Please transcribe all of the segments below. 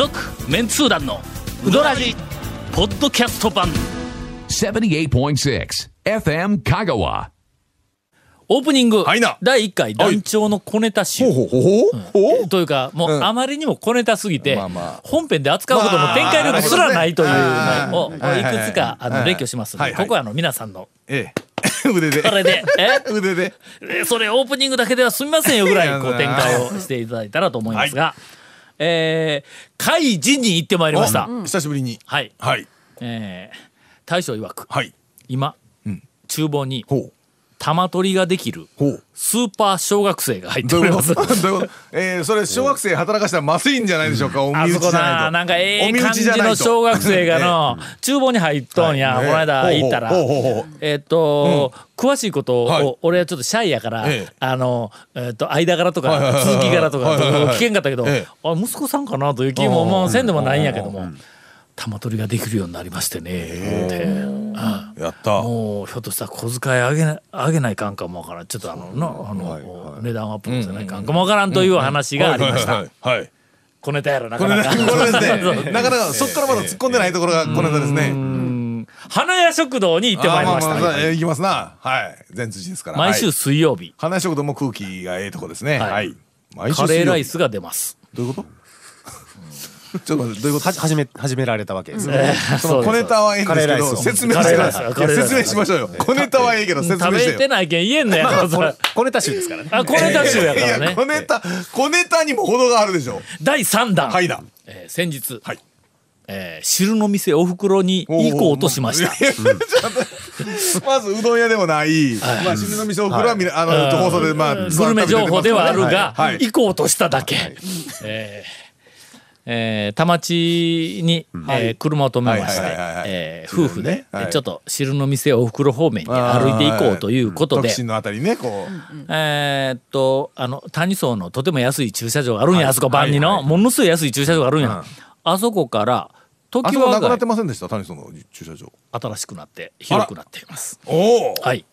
続メンツー団のウドラジポッドキャスト版。78.6 FM Kagawa. オープニングはいな。第1回団長の小ネタ集。ほうほうほうほう。というかもううん。あまりにも小ネタすぎてまあまあ。本編で扱うことの展開力すらないというまあのをはい。いくつかあのはい。列挙しますのはいはい。でここはあの皆さんの。ええ。腕で。これで。え？腕で。えそれオープニングだけでは済みませんよぐらいこう展開をしていただいたらと思いますが、えー、会事に行ってまいりました。お久しぶりに。はい。はい。えー、大将曰く、はい。今、厨房にほう玉取りができるスーパー小学生が入っております。と？どういう えーそれ小学生働かしたらまずいんじゃないでしょうか？おあそこ身内じゃないな、なんかええ感じの小学生がの、厨房に入っとんや、はい。この間行ったら。ほうほうほう。ほう。えっと、詳しいことはい。を、俺はちょっとシャイやからええ、あの、えっと、間柄とか、続き柄とか、はいはいはい聞けんかったけど、ええあ、息子さんかなという気も、もうせんでもないんやけども、玉取りができるようになりましてね、やった。もうひょっとしたら小遣いあげなあげないかんかもわからん。ちょっとあのなあの、値段アップもせないかんかもわからんという話がありました、はいはいはい。はい小ネタやろなかなか。これですそうねなかなか。そっからまだ突っ込んでないところがこの間ですね。花屋食堂に行ってまいりました、えー行きますな。はい。全辻ですから。毎週はい。水曜日、花屋食堂も空気がええとこですね。はい。カレーライ水スが出ます。どういうこと？ちょっと待ってどういうこと？は始め始められたわけですね。えーその小ネタはええんですけど説明してくださいカレーライス説明しましょうよ。小ネタはええけど説食べ明してよてないけん言えんのや小ネタ集ですからね。あ小ネタ集やかいやらね小ネタ小ネタにも程があるでしょ。第3弾、はいな。えー先日、はい。えー汁の店おふくろに行こうとしました。まずうどん屋でもない、まあ、新の店お風呂はみな、あの、放送で、まあ、グルメ情報ではあるが、はい。行こうとしただけ。えーえー田町に、えー車を止めましてえー夫婦で、はい。えーちょっと汁の店おふくろ方面に歩いていこうということでのあたりね、こう。えーっとあの谷荘のとても安い駐車場があるんや、はい。あそこ万里の、はいはいものすごい安い駐車場があるんや、うん。あそこからあ時そこなくなはってませんでした、谷さんの駐車場。新しくなって広くなっています。おお。はい、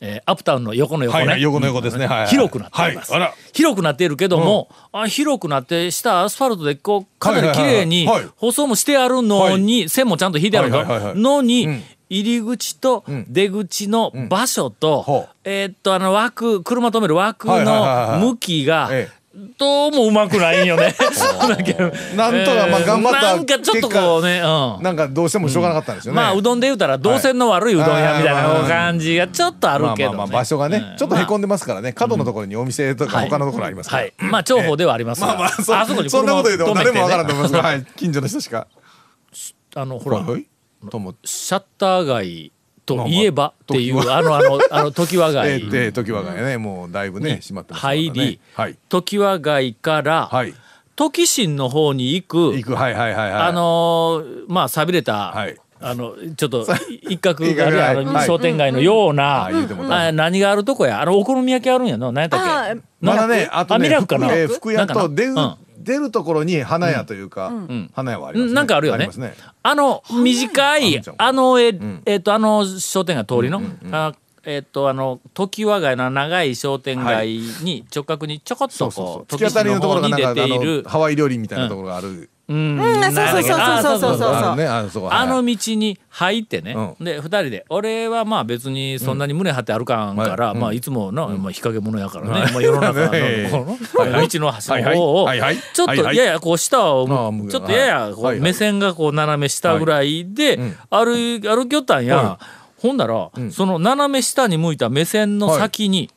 えーアップタウンの横の横ね、はいはい、横の横ですね。はいはい。広くなっています、はい。広くなっているけども、あ広くなって下アスファルトでこうかなり綺麗に舗装もしてあるのに、線もちゃんと引いてあるの,、のに、うん。入り口と出口の場所と、ほう。えーっとあの枠車止める枠の向きがえどうもうまくないんよね。なんとかまあ頑張ったなんかちょっとこうね、うん。なんかどうしてもしょうがなかったんですよね。まあうどんで言うたら動線の悪いうどん屋みたいな感じがちょっとあるけど、ねまあ場所がね、ちょっとへこんででますからね、角のところにお店とかはい他のところありますから。はい。まあ重宝ではありますが、まあまあ、そそこにそんなこと言うても誰もわからんと思いますが、はい、近所の人しか。あのほら、はい。シャッター街といえばっていう、あのあのあの常盤 え街、ーで時はがね、もうだいぶね、閉まってますからね。入りはい。常盤街から、はい。時新の方に行く、行く、はいはいはいはい。あのーまあ寂れた、はい。あのちょっと一角があるあのはい。商店街のような、あ言うてもうた。あ何があるとこや。あのお好み焼きあるんやの何やったっけ？まだね、あとね、あミラクかな？えー福屋なんかな？と出るうん出るところに花屋というか、花屋はありますね。なんかあるよねりますね。あの短いあのええっとあの商店街通りのあえっとあの常盤街の長い商店街に直角にちょこっとそうそうそう。こう突き当たりのところが出ているのハワイ料理みたいなところがある。うん。うんそうそうそうそうあそうそうね、あの道に入ってね、うで二人で俺はまあ別にそんなに胸張って歩かんから、はい。まあいつもの、まあ、日陰者やからね、まあ、世の中の道の端の方をちょっとややこう下をちょっとややこう目線がこう斜め下ぐらいで歩い歩きよったんや、ほんなら、その斜め下に向いた目線の先に、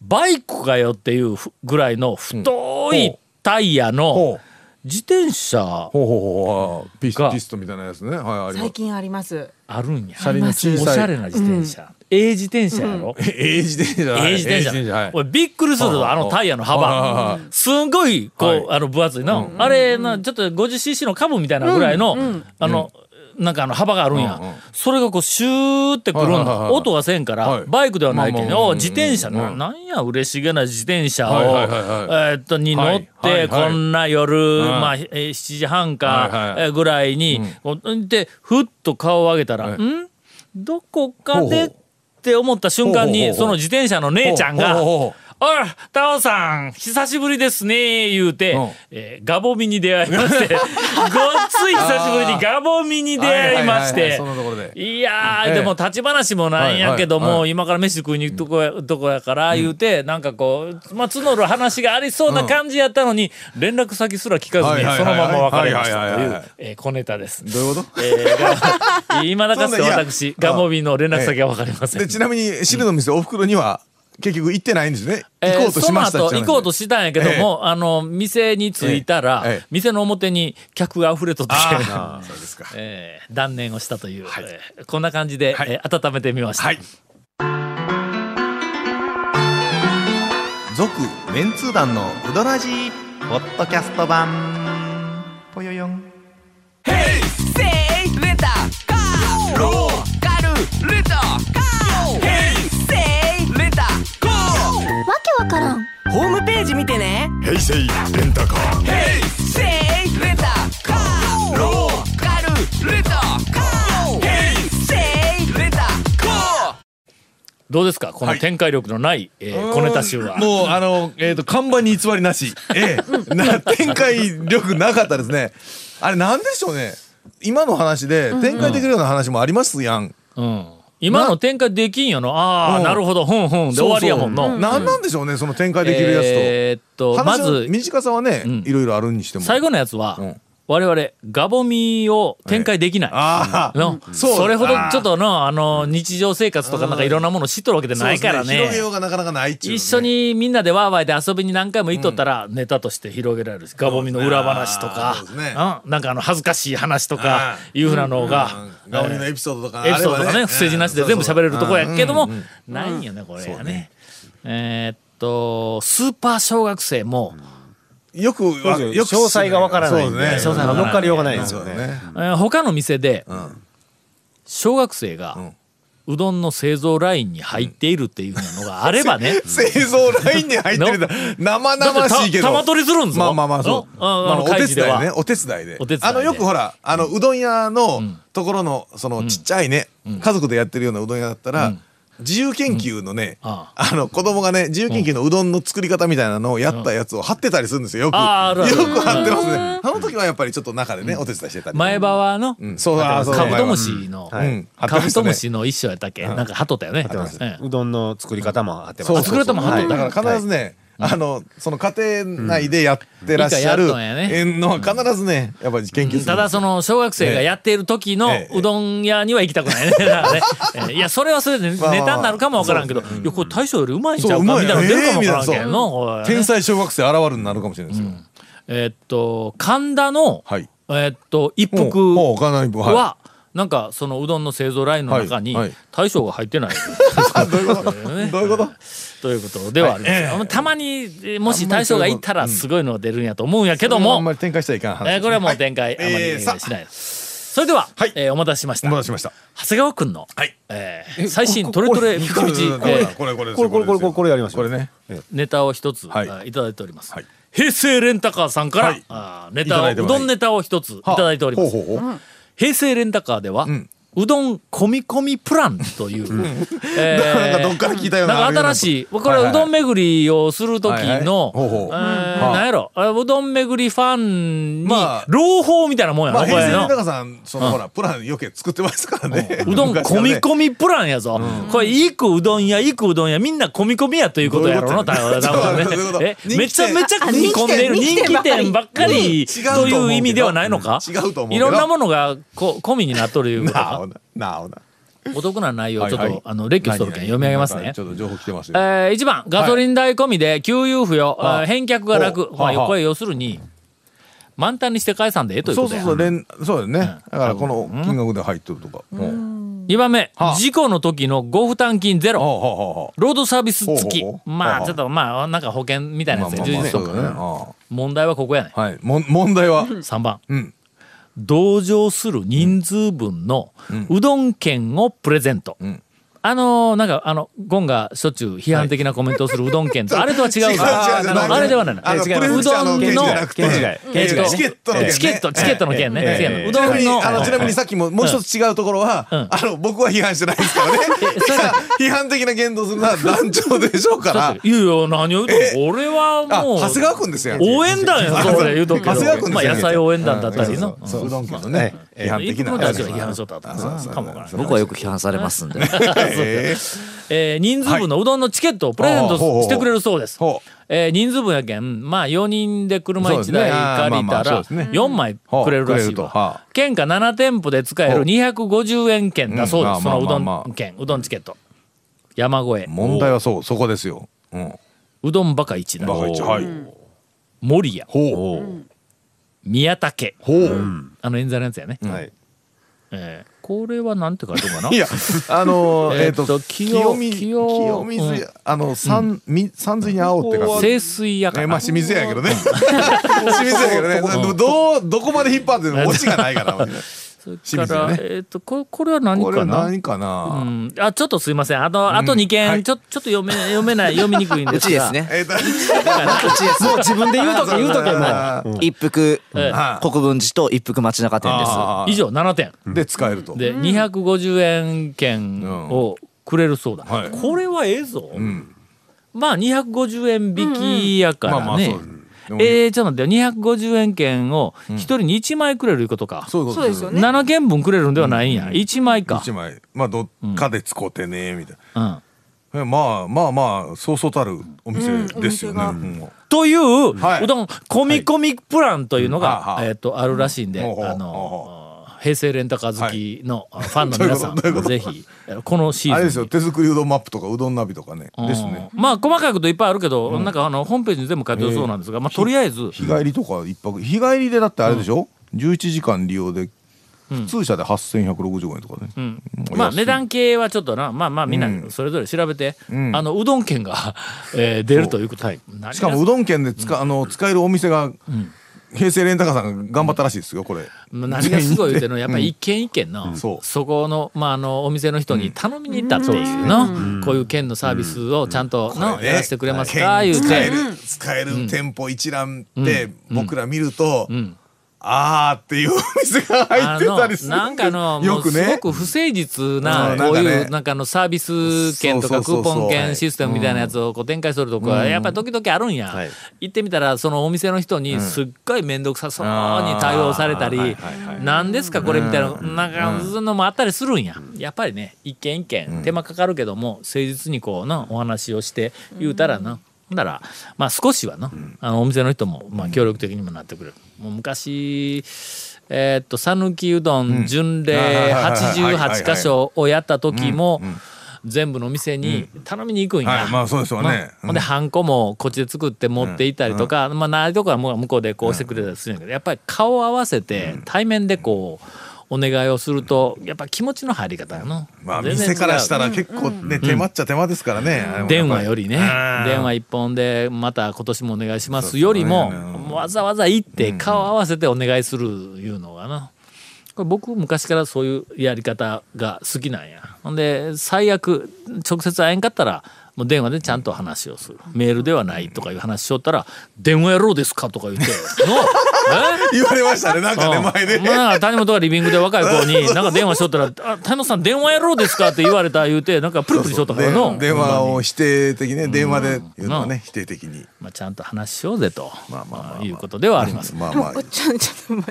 バイクかよっていうふぐらいの太いタイヤの自転車ほうほうほうほうピスがピストみたいなやつね。はい、あります。最近あります。あるんや。車輪の小おし。ゃれな自転車。ええ自転車やろ？ええ自転車。ええ自転車。はい。俺びっくりするぞ、あのタイヤの幅は。すんごい、こう、はいあの、分厚いな。あれな、ちょっと 50cc の株みたいなぐらいの、あの、なんかあの幅があるんや、それがこうシューってくるんだ、音がせんから、はい。バイクではないけど、自転車。の、うんなんや嬉しげな自転車を、えーっとに乗って、こんな夜、ん。まあ、えー7時半か、ぐらいに、でふっと顔を上げたら、はい。ん？どこかでって思った瞬間にその自転車の姉ちゃんがおい、タオさん、久しぶりですね、言うて、うん。えーガボミに出会いまして、ごっつい久しぶりにガボミに出会いましはいはいはいはいてそんなところで、いやー、ええ。でも立ち話もなんやけども、はいはいはい。今から飯食いに行くとこや,、とこやから言うて、なんかこう、まあ、募る話がありそうな感じやったのに、連絡先すら聞かずに、はいはいはいそのまま別れましたといはいはいはいはい。うえー小ネタです。どういうこと？えーが今だかつてそんないや私、ガモビの連絡先は分かりません。でちなみに汁の店お袋には結局行ってないんですね。えー行こうとしましたその後行こうとししたんやけども、あの店に着いたら、ええ。ええ。店の表に客が溢れとって、そうですか。えー断念をしたという、えーこんな感じで、えー温めてみました。はい。続メンツー団のウドラジーポッドキャスト版。ぽよよん。わジ見てね。平成レンタカー。セイレンタカー。ローカルレンタカー。ヘイセイレンタカー。どうですか？この展開力のない、えー小ネタ集は。もうあの、えー、と看板に偽りなし、ええ。な展開力なかったですね。あれなんでしょうね。今の話で展開できるような話もありますやん、うん今の展開できんよの？ああ、うん。なるほど。ふんふん。で終わりやもんの。そうそうなんなんでしょうねその展開できるやつと、えーっとまず短さはね、ん。いろいろあるにしても。最後のやつは、うん我々ガボミを展開できない。ああのそれほどちょっとのあの日常生活とかなんかいろんなもの知っとるわけでないからね。そうです広げようがなかなかないっちゅうね。一緒にみんなでワーワーで遊びに何回も行っとったらネタとして広げられる。しガボミの裏話とか。ね。うん。なんかあの恥ずかしい話とかいうふうなのが。うんガオニのエピソードとかエピソードとかね。不正字なしで全部喋れるとこやけどもうん。うん。ないんよねこれがね。えーっとスーパー小学生もうですよよく詳細がわからないんで、そうですね詳細が乗っかりようがないですよね。ねえー他の店でん小学生がうどんの製造ラインに入っているっていうふうなのがあればね 製造ラインに入ってるんだ生々しいけど玉取りするんぞまあまあまあそう。のあまあお手伝いね、お手伝いで。お手伝いであのよくほら、あのうどん屋のところのそのちっちゃいね、家族でやってるようなうどん屋だったら。自由研究のね、ああ。の子供がね自由研究のうどんの作り方みたいなのをやったやつを貼ってたりするんですよよく。あるある。よく貼ってますね。あの時はやっぱりちょっと中でねお手伝いしてたり。前歯はのうん。そうあーそうカブトムシのはい。うん。カブトムシの一種やったっけ？なんか貼っとったよね。ってます。ええうどんの作り方もあってます。そう作り方も貼っとった。だから必ずね、あのその家庭内でやってらっしゃるのは必ずねやっぱり研究する。ただその小学生がやっている時のええ。うどん屋には行きたくないね。ね。ええ。いやそれはそれでネタになるかもわからんけど。いやこれ大将よりうまいんちゃうかみたいなの出るかもわからんけんのこれ。ね天才小学生現るになるかもしれないですよ、えーっと神田の、はい。えーっと一服はは、なんかそのうどんの製造ラインの中にはい。はい。大将が入ってない、い、どういうこと？どういうこと？ということではあります、はい。ええ。たまにえもし大将がいたらすごいのが出るんやと思うんやけども、あんまり展開しちゃいかん話えーこれはもう展開あまりしないそれでは、はい。えーお待たせしました。お待たせしました。長谷川君の、はい。えー最新トレトレ福道、えーこれこれこれこれこれこれこれやりましょう。これね。ネタを一つ、はい。あいただいております、はい。平成レンタカーさんから、はい。あーネタをうどんネタを一ついただいております、ほうほうほう。平成レンタカーでは、んうどん込み込みプランという、えーなんかどっから聞いたようななんか新しいこれはうどん巡りをする時の、はいはい。ほうほう。えーなんやろ。あうどん巡りファンにまあ朗報みたいなもんやろ、まあの。レンタカーさんそのほらプラン余計作ってますからね。うどん込みみ込みプランやぞ、これいくうどん屋いくうどん屋みんな込み込みやということやろなえめちゃめちゃ混んでるあ人気店ばっかりという意味ではないのか？違うと思ういろんなものがこ込みになっとるいうことかなあな。お得な内容をちょっと、はいはい。あの列挙しとるけん読み上げますね。ち。ょっと情報来てますよ。えー、1番ガソリン代込みで給油不要、はいえー返却が楽、まあ、これ要するに満タンにして返さんでええというそうことや。そうそう連そうだよね。だからこの金額で入ってるとか。うん。2番目、はあ。事故の時のご負担金ゼロ、ロードサービス付き。まはあ。あちょっとまあなんか保険みたいなやつで充実しとくそうだね。あ問題はここやねあはい。もん 問題は？3番。うん同乗する人数分のうどん券をプレゼント、んあのーなんかあのゴンがしょっちゅう批判的なコメントをするうどん県と あれとは違う違う違うあれではないあの違うプレフェクチャーのチケットのチケットチケットの件ね。ええ。違うのうちなみにどんのあのちなみにさっきももう一つ違うところは、うん。あの僕は批判してないですからね。批判的な言動するのは団長でしょうから。いやいや何を言うとえ俺はあもう長谷川君ですよ。応援団やそれ言うと君まあ野菜応援団だったりの。そううどん県のね。批判一的な。僕はよく批判されますんで。ええー人数分のうどんのチケットをプレゼントしてくれるそうです。えー人数分やけんまあ4人で車1そうですね。台借りたらまあまあそうですね。4枚くれるらしいわ。は。県下7店舗で使える250円券だそうです。うんそのうどん券うどんチケット。山越え。問題はそうそこですよ、うん、うどんバカ一バカはい、守谷ほう。宮武。ほう、あの演座のやつやね。はい。えーこれはなんて書いてるかな？いやあのー、えっ、とと清水清清水、うん。あの山、み山水に青って書く。清水やかえな。まあ清水やけどね。清水やけどね。どどうどこまで引っ張ってもオチがないから それから、ねえっ、とここれは何これかな。何かな、うん、あちょっとすいません。あと、あと2件、はい。ちょちょっと読め読めない読みにくいんうですが。ちですね。えっ、ともう自分で言うとけ言うとけもあー一服えはい国分寺と一服町中店です。以上7点。で使えると。で、250円券をくれるそうだ、はい。これはええぞ、ん。まあ250円引きやからね、まあまあそうで。もえー、ちょっと待ってよ250円券を1人に1枚くれるいうことか、そういうことです。よね。7件分くれるんではないんや、1枚か。一枚。まあどっかで使うてねみたいうん。な、えまあまあまあそうそうたるお店ですよね、うんおうん。という、はい。うどん込み込みプランというのが、はい。えっ、とあるらしいんで、あの平成レンタカー好きのファンの皆さん、どういぜひこのシーズンあれですよ。手作りうどんマップとかうどんナビとかねうん。ですね。まあ細かいこといっぱいあるけど、なんかあのホームページに全部書いてるそうなんですが、まあとりあえず。日帰りとか一泊日帰りでだってあれでしょ、11時間利用で普通車で8165円とかね、うん。まあ値段系はちょっとなまあまあみんなうん。それぞれ調べて、ん。あのうどん券が、えー出るということ。はい。しかもうどん県で使,、あの使えるお店が、平成レンタカーさんが頑張ったらしいですよこれ。何がすごい言うてるのはやっぱり一軒一軒の、そう。そこの,、まあ、あのお店の人に頼みに行ったっていうの、こういう県のサービスをちゃんとの、やらせてくれますか言うて。県使える、使える店舗一覧で僕ら見ると、んあーっていうお店が入あってたりするのなんかあのよくね。ごく不誠実うなんこういうなんかあのサービス券とかクーポン券システムみたいなやつをこう展開するとこはやっぱり時々あるんや、はい。行ってみたらそのお店の人にすっごい面倒くさそうに対応されたり「何ですかこれ」みたいななんかそういうのもあったりするんや。やっぱりね一軒一軒手間かかるけども誠実にこうなお話をして言うたらなほんならまあ少しはなあのお店の人もまあ協力的にもなってくれる。もう昔えーっと讃岐うどん巡礼はいはいはいはい。88箇所をやった時も全部のお店に頼みに行くんや、はいまあそうですよね。ほんでハンコもこっちで作って持っていったりとか、まあないとこはもう向こうでこうしてくれたりするんやけどやっぱり顔を合わせて対面でこうお願いをするとやっぱ気持ちの入り方やの、まあ店からしたら結構ね、手間っちゃ手間ですからね、電話よりね。電話一本でまた今年もお願いしますよりもわざわざ行って顔合わせてお願いするいうのがな。これ僕昔からそういうやり方が好きなんや。ほんで最悪直接会えんかったらもう電話でちゃんと話をする。メールではないとかいう話しよったら「電話やろうですか?」とか言って「のえ？言われましたねなんかね前で、まあ、なんか谷本がリビングで若い子に なんか電話しとったら「あ谷本さん電話やろうですか?」って言われた言うてなんかプリプリしとったからの。電電話を否定的ね電話で言うのはね否定的に。まあ、ちゃんと話しようぜと、まあまあまあまあ。いうことではあります。まあまあ。ちょっともう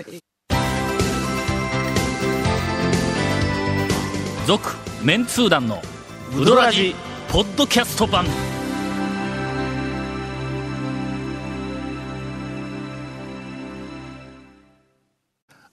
続メンツー団のウドラジポッドキャスト版。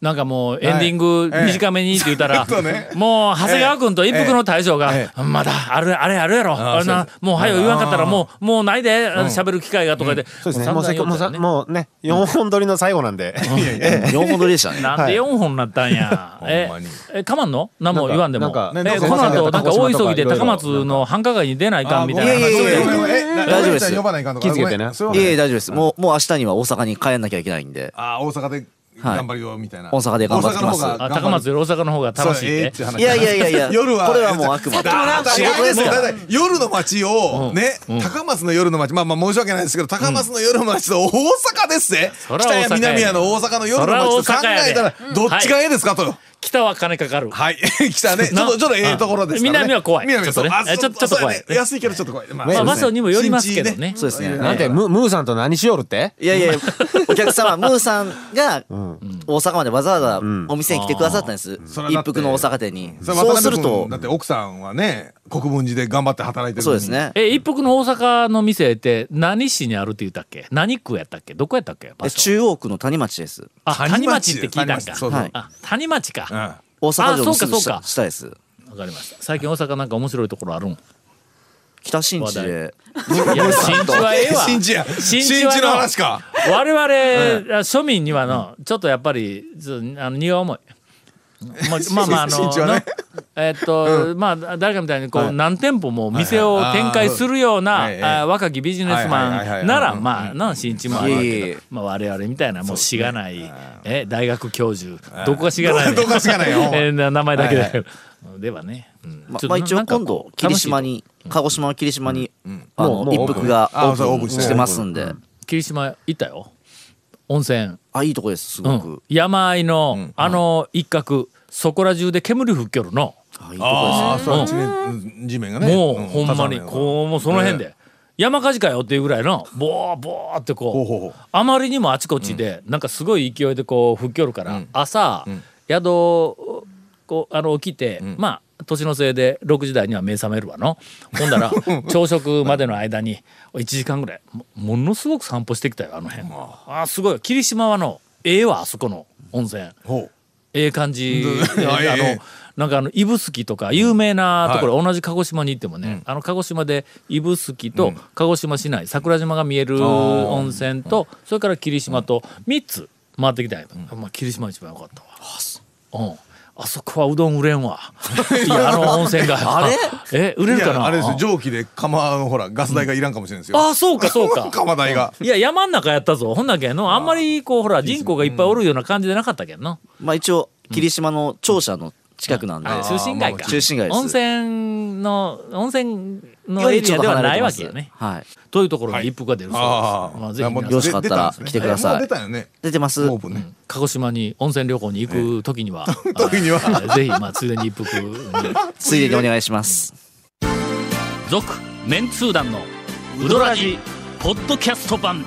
なんかもうエンディングはい短めにって言ったら、え えそうね。もう長谷川君と一服の大将が、えまだあれあれあるやろ。あれなもうはよ言わんかったらもうもうないで喋る機会がとかで、そうですね。もうせもうね。もうね4本撮りの最後なんで。4本撮りでしたね。なんで4本になったんや。ええ、かまんの何も言わんでも。え、この後、ななんんか大急ぎで高松の繁華街に出ないかんみたいな話あごめんいやいやいやごめんごめんえな大丈夫です。気づけてね。いえいえ、大丈夫です。もう、もう明日には大阪に帰んなきゃいけないんで。あ大阪ではい頑張るよみたいな。大阪で頑張ってきます。大阪の方があ高松より大阪の方が楽しいって。いう話。いやいやいやいや 夜はこれはもうあくまで仕事ですから。だって夜の街をね、高松の夜の街まあまあ申し訳ないですけど高松の夜の街と大阪ですぜ、北や南やの大阪の夜の街と考えたらどっちがええですかと。北は金かかる。はい、来たね。ちょっと、ちょっとええところですからね。南は怖い。南はちょっとね。えちょっと怖い。安いけどちょっと怖い。まあまあ場所にもよりますけどね。そうですね。なんてムムーさんと何しよるって？いやいや お客様ムーさんが大阪までわざわざお店に来てくださったんです。それはだって一服の大阪店に。そうすると。だって奥さんはね、国分寺で頑張って働いてるのに。そうです。ね。え一服の大阪の店って何市にあるって言ったっけ？何区やったっけ？どこやったっけ？場え所。中央区の谷町です。あ谷谷町町って聞いたんか。谷町はいあ谷町か。うん。わ大阪城のあそうすぐかそうか。下下です。かりました。最近大阪なんか面白いところあるん？い北新地で。や 新地はええわ。新地や。新新地の話か。我々、庶民にはのちょっとやっぱりあの荷が重い。まあまあまああのえっと、まあ誰かみたいにこう、何店舗も店を展開するような、若きビジネスマンならうん。まあな新地もあるわけどまあ我々みたいなもうしがない。え大学教授。どこがしがないどこがしがないよ 名前だけはいでではね、うん。ままあ一応今度霧島に鹿児島の霧島にあのもうもう一服があオープンそうオープンしてますんで。霧島行ったよ？温泉。あいいとこですすうごく。ん、山あいの、あの一角そこら中で煙吹っきょるの、あいいとこですそう、地面、地面がね。もう、ん。ほんまにこうもうその辺。で、山火事かよっていうぐらいのボーボーってこうほうほうほう。あまりにもあちこちで、なんかすごい勢いでこう吹っきょるから、朝、宿こうあの起きて、まあ年のせいで6時台には目覚めるわの。ほんだら 朝食までの間に1時間ぐらいもものすごく散歩してきたよあの辺。あ。すごい。霧島はのええわあそこの温泉。ええ感じ。うん。あええ。のなんかあの指宿とか有名なところ、同じ鹿児島に行ってもね、あの鹿児島で指宿と鹿児島市内桜島が見える温泉とそれから霧島と3つ回ってきたんやけど、まあ、霧島一番良かったわ。うんあそこはうどん売れんわ。いや、あの温泉が。あれ？え、売れいるかな？や、あれですよ、蒸気で釜のほら、ガス代がいらんかもしれないですよ。あ、そうか、そうか。釜代が。いや、山ん中やったぞ。ほんだけんの、あんまりこう、ほら、人口がいっぱいおるような感じでなかったけんの。まあ一応霧島の庁舎の近くなんで、中心街か。中心街です。温泉の、温泉のエリアではないわけよね。はい。というところに一服が出るそうです。ああ。まあ、ぜひ皆さん。よろしかったら来てください。出たよね。出てます。オープンね。鹿児島に温泉旅行に行く時には、時には。あ ぜひ、まあ、ついでに一服。に。ついでにお願いします。続メンツー団のウドラジポッドキャスト版。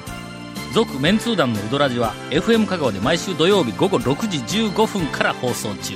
続メンツー団のウドラジは FM 香川で毎週土曜日午後6時15分から放送中